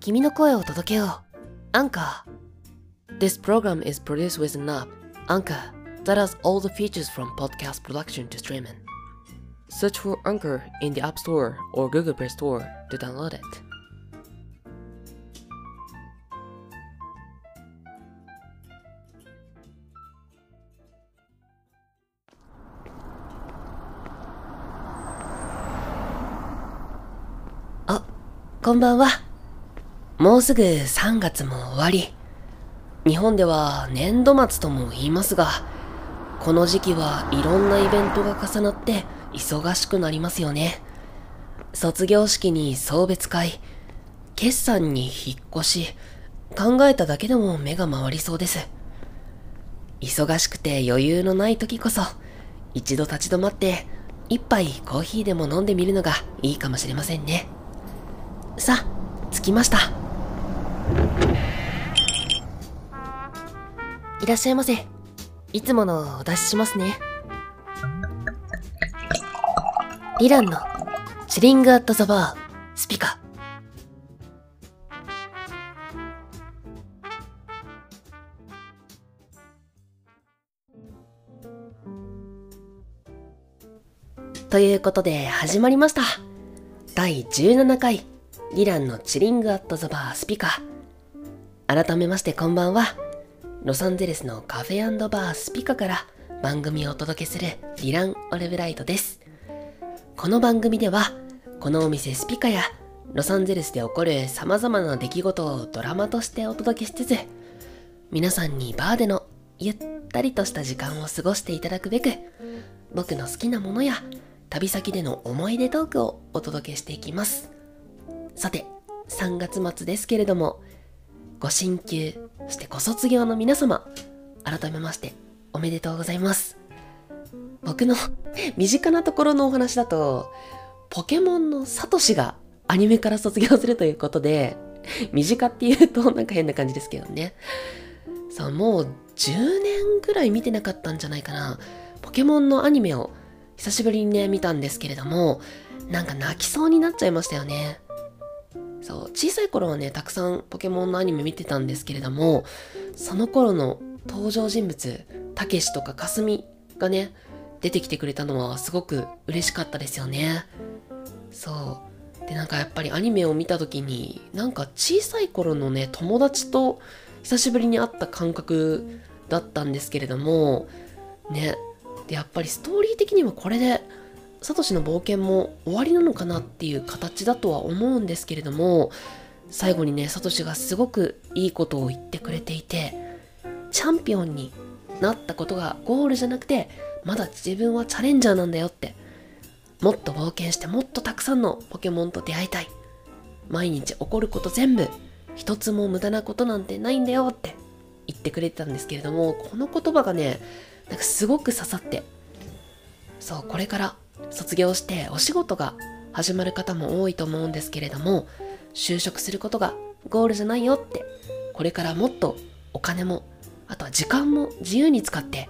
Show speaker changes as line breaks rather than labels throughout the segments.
君の声を届けよう。アンカー。This program is produced with an app, Anchor, that has all the features from podcast production to streaming. Search for Anchor in the App Store or Google Play Store to download it. あ、こんばんは。 もうすぐ3月も終わり。日本では年度末とも言いますが、この時期はいろんなイベントが重なって忙しくなりますよね。卒業式に送別会、決算に引っ越し、考えただけでも目が回りそうです。忙しくて余裕のない時こそ、一度立ち止まって一杯コーヒーでも飲んでみるのがいいかもしれませんね。さあ、着きました。いらっしゃいませ。いつものお出ししますね。リランのチリングアットザバースピカ。ということで始まりました。第17回リランのチリングアットザバースピカ。改めましてこんばんは。ロサンゼルスのカフェバースピカから番組をお届けするディラン・オレブライトです。この番組では、このお店スピカやロサンゼルスで起こる様々な出来事をドラマとしてお届けしつつ、皆さんにバーでのゆったりとした時間を過ごしていただくべく、僕の好きなものや旅先での思い出トークをお届けしていきます。さて、3月末ですけれども、ご進級、そしてご卒業の皆様、改めましておめでとうございます。僕の 身近なところのお話だと、ポケモンのサトシがアニメから卒業するということで、身近って言うとなんか変な感じですけどね。そう、もう10年ぐらい見てなかったんじゃないかな。ポケモンのアニメを久しぶりにね、見たんですけれども、なんか泣きそうになっちゃいましたよね。そう、小さい頃はね、たくさんポケモンのアニメ見てたんですけれども、その頃の登場人物、たけしとかかすみがね、出てきてくれたのはすごく嬉しかったですよね。そう。で、なんかやっぱりアニメを見た時に、なんか小さい頃のね、友達と久しぶりに会った感覚だったんですけれども、ね、で、やっぱりストーリー的にはこれで、サトシの冒険も終わりなのかなっていう形だとは思うんですけれども、最後にね、サトシがすごくいいことを言ってくれていて、チャンピオンになったことがゴールじゃなくて、まだ自分はチャレンジャーなんだよって。もっと冒険してもっとたくさんのポケモンと出会いたい。毎日起こること全部、一つも無駄なことなんてないんだよって言ってくれてたんですけれども、この言葉がね、なんかすごく刺さって、そう、これから卒業してお仕事が始まる方も多いと思うんですけれども、就職することがゴールじゃないよって、これからもっとお金も、あとは時間も自由に使って、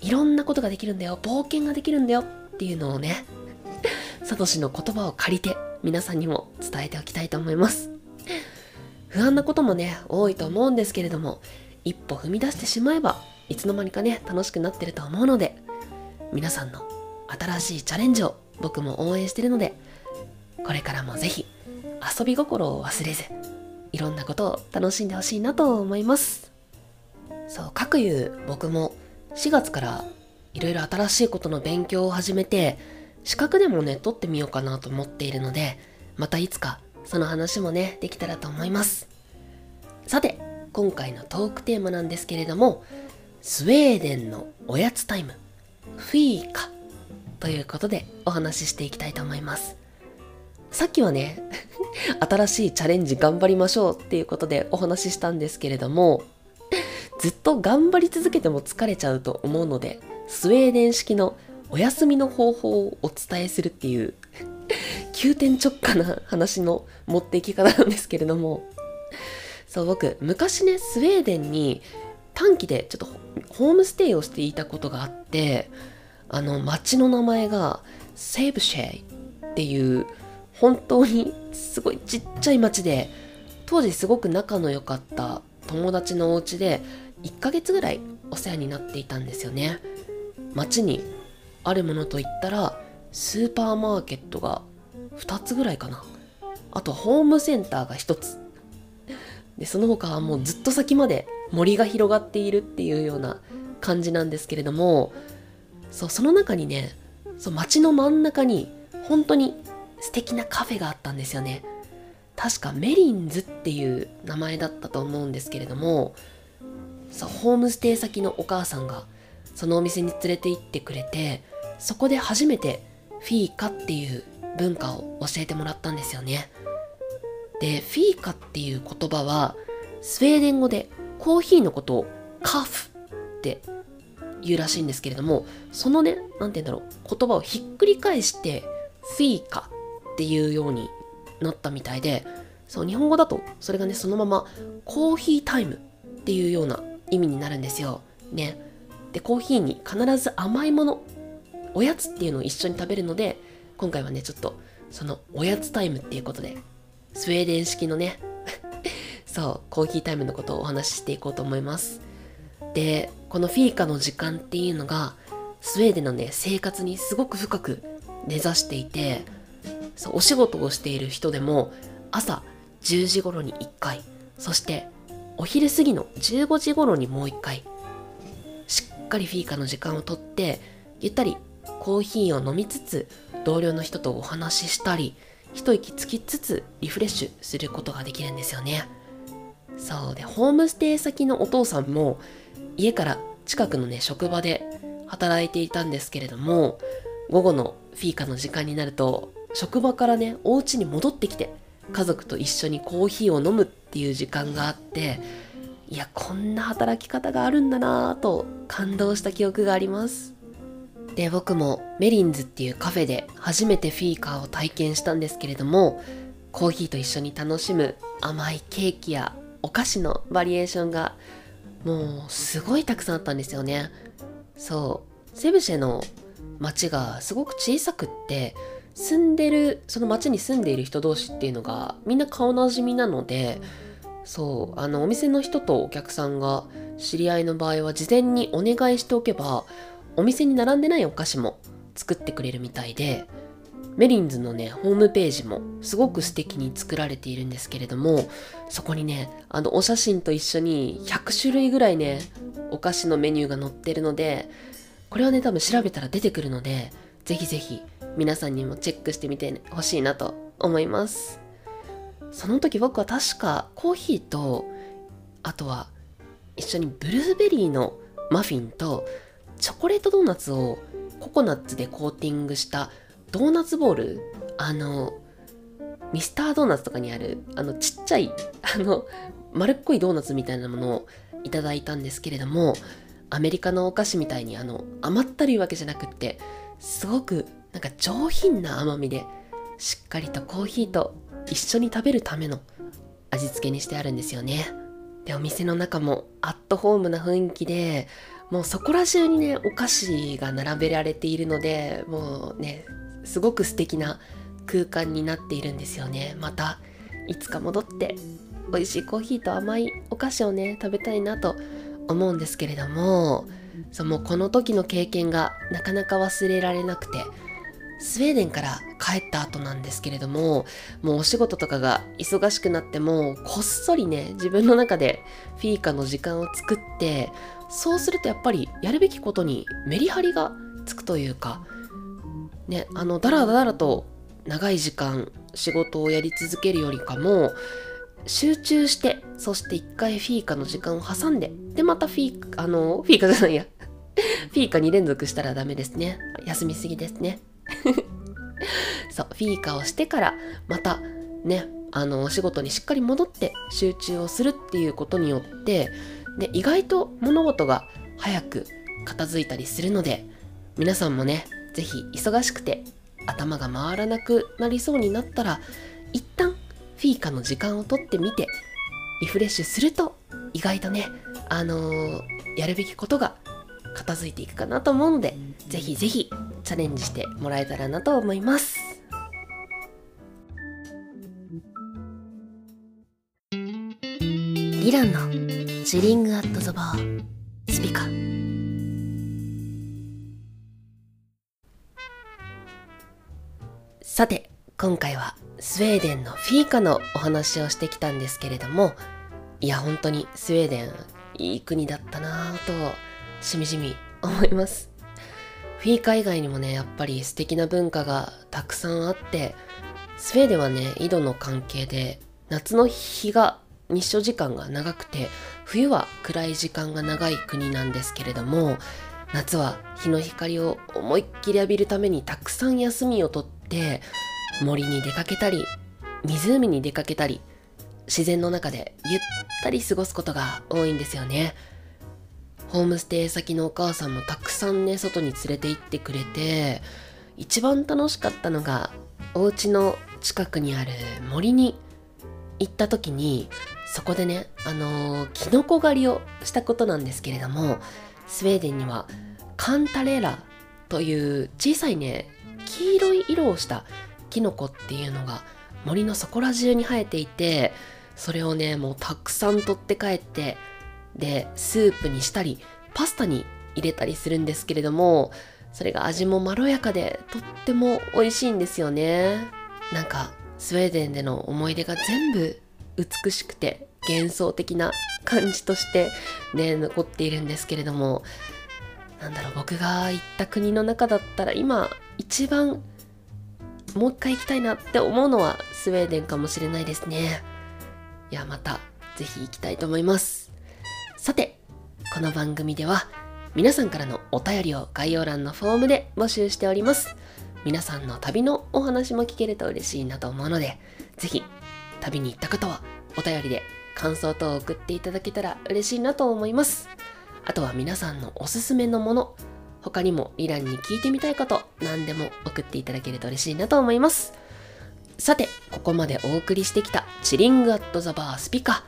いろんなことができるんだよ、冒険ができるんだよっていうのをね、サトシの言葉を借りて皆さんにも伝えておきたいと思います。不安なこともね、多いと思うんですけれども、一歩踏み出してしまえばいつの間にかね、楽しくなってると思うので、皆さんの新しいチャレンジを僕も応援してるので、これからもぜひ遊び心を忘れず、いろんなことを楽しんでほしいなと思います。そう、かくいう僕も4月からいろいろ新しいことの勉強を始めて、資格でもね、取ってみようかなと思っているので、またいつかその話もね、できたらと思います。さて、今回のトークテーマなんですけれども、スウェーデンのおやつタイム、フィーカということでお話ししていきたいと思います。さっきはね、新しいチャレンジ頑張りましょうっていうことでお話ししたんですけれども、ずっと頑張り続けても疲れちゃうと思うので、スウェーデン式のお休みの方法をお伝えするっていう急転直下な話の持っていき方なんですけれども、そう僕、昔ね、スウェーデンに短期でちょっとホームステイをしていたことがあって、あの町の名前がセーブシェイっていう本当にすごいちっちゃい町で当時すごく仲の良かった友達のお家で1ヶ月ぐらいお世話になっていたんですよね。街にあるものといったらスーパーマーケットが2つぐらいかな。あとホームセンターが1つ。でその他はもうずっと先まで森が広がっているっていうような感じなんですけれどもそうその中にねそう街の真ん中に本当に素敵なカフェがあったんですよね。確かメリンズっていう名前だったと思うんですけれどもそうホームステイ先のお母さんがそのお店に連れて行ってくれてそこで初めてフィーカっていう文化を教えてもらったんですよね。でフィーカっていう言葉はスウェーデン語でコーヒーのことをカフって言うらしいんですけれどもそのね何て言うんだろう言葉をひっくり返してフィーカっていうようになったみたいでそう日本語だとそれがねそのままコーヒータイムっていうような意味になるんですよ。ね。でコーヒーに必ず甘いものおやつっていうのを一緒に食べるので今回はねちょっとそのおやつタイムっていうことでスウェーデン式のね そうコーヒータイムのことをお話ししていこうと思います。でこのフィーカの時間っていうのがスウェーデンのね生活にすごく深く根ざしていてそうお仕事をしている人でも朝10時頃に1回そしてお昼過ぎの15時頃にもう1回しっかりフィーカの時間をとってゆったりコーヒーを飲みつつ同僚の人とお話ししたり一息つきつつリフレッシュすることができるんですよね。そうでホームステイ先のお父さんも家から近くのね職場で働いていたんですけれども午後のフィーカの時間になると職場からねお家に戻ってきて家族と一緒にコーヒーを飲むっていう時間があっていやこんな働き方があるんだなぁと感動した記憶があります。で僕もメリンズっていうカフェで初めてフィーカーを体験したんですけれどもコーヒーと一緒に楽しむ甘いケーキやお菓子のバリエーションがもうすごいたくさんあったんですよね。そう。セブシェの街がすごく小さくって住んでるその町に住んでいる人同士っていうのがみんな顔なじみなのでそう。あのお店の人とお客さんが知り合いの場合は事前にお願いしておけばお店に並んでないお菓子も作ってくれるみたいでメリンズのねホームページもすごく素敵に作られているんですけれどもそこにねあのお写真と一緒に100種類ぐらいねお菓子のメニューが載ってるのでこれはね多分調べたら出てくるのでぜひぜひ皆さんにもチェックしてみてほしいなと思います。その時僕は確かコーヒーとあとは一緒にブルーベリーのマフィンとチョコレートドーナツをココナッツでコーティングしたドーナツボールあのミスタードーナツとかにあるあのちっちゃいあの丸っこいドーナツみたいなものをいただいたんですけれどもアメリカのお菓子みたいにあの甘ったるいわけじゃなくってすごくなんか上品な甘みでしっかりとコーヒーと一緒に食べるための味付けにしてあるんですよね。でお店の中もアットホームな雰囲気でもうそこら中にねお菓子が並べられているのでもうねすごく素敵な空間になっているんですよね。またいつか戻って美味しいコーヒーと甘いお菓子をね食べたいなと思うんですけれどもそうもうこの時の経験がなかなか忘れられなくてスウェーデンから帰った後なんですけれどももうお仕事とかが忙しくなってもこっそりね自分の中でフィーカの時間を作ってそうするとやっぱりやるべきことにメリハリがつくというかねあのだらだらと長い時間仕事をやり続けるよりかも集中してそして一回フィーカの時間を挟んででまたフィーカあのフィーカじゃないや。フィーカ2連続したらダメですね。休みすぎですね。そうフィーカをしてからまたねあのお仕事にしっかり戻って集中をするっていうことによってで意外と物事が早く片付いたりするので皆さんもね是非忙しくて頭が回らなくなりそうになったら一旦フィーカの時間をとってみてリフレッシュすると意外とねあのー、やるべきことが片付いていくかなと思うので是非是非チャレンジしてもらえたらなと思います。リランのチリングアットザバースピカさて今回はスウェーデンのフィーカのお話をしてきたんですけれどもいや本当にスウェーデンいい国だったなぁとしみじみ。思います。フィーカ以外にもねやっぱり素敵な文化がたくさんあってスウェーデンはね緯度の関係で夏の日が日照時間が長くて冬は暗い時間が長い国なんですけれども夏は日の光を思いっきり浴びるためにたくさん休みをとって森に出かけたり湖に出かけたり自然の中でゆったり過ごすことが多いんですよねホームステイ先のお母さんもたくさんね外に連れて行ってくれて一番楽しかったのがお家の近くにある森に行った時にそこでねあのー、キノコ狩りをしたことなんですけれどもスウェーデンにはカンタレラという小さいね黄色い色をしたキノコっていうのが森のそこら中に生えていてそれをねもうたくさん取って帰ってでスープにしたりパスタに入れたりするんですけれどもそれが味もまろやかでとっても美味しいんですよね。なんかスウェーデンでの思い出が全部美しくて幻想的な感じとしてね残っているんですけれどもなんだろう僕が行った国の中だったら今一番もう一回行きたいなって思うのはスウェーデンかもしれないですね。いやまたぜひ行きたいと思います。さてこの番組では皆さんからのお便りを概要欄のフォームで募集しております。皆さんの旅のお話も聞けると嬉しいなと思うのでぜひ旅に行った方はお便りで感想等を送っていただけたら嬉しいなと思います。あとは皆さんのおすすめのもの他にもリランに聞いてみたいこと何でも送っていただけると嬉しいなと思います。さてここまでお送りしてきたチリングアットザバースピカ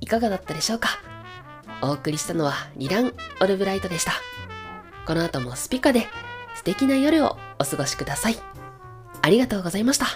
いかがだったでしょうか？お送りしたのはリラン・オルブライトでした。この後もスピカで素敵な夜をお過ごしください。ありがとうございました。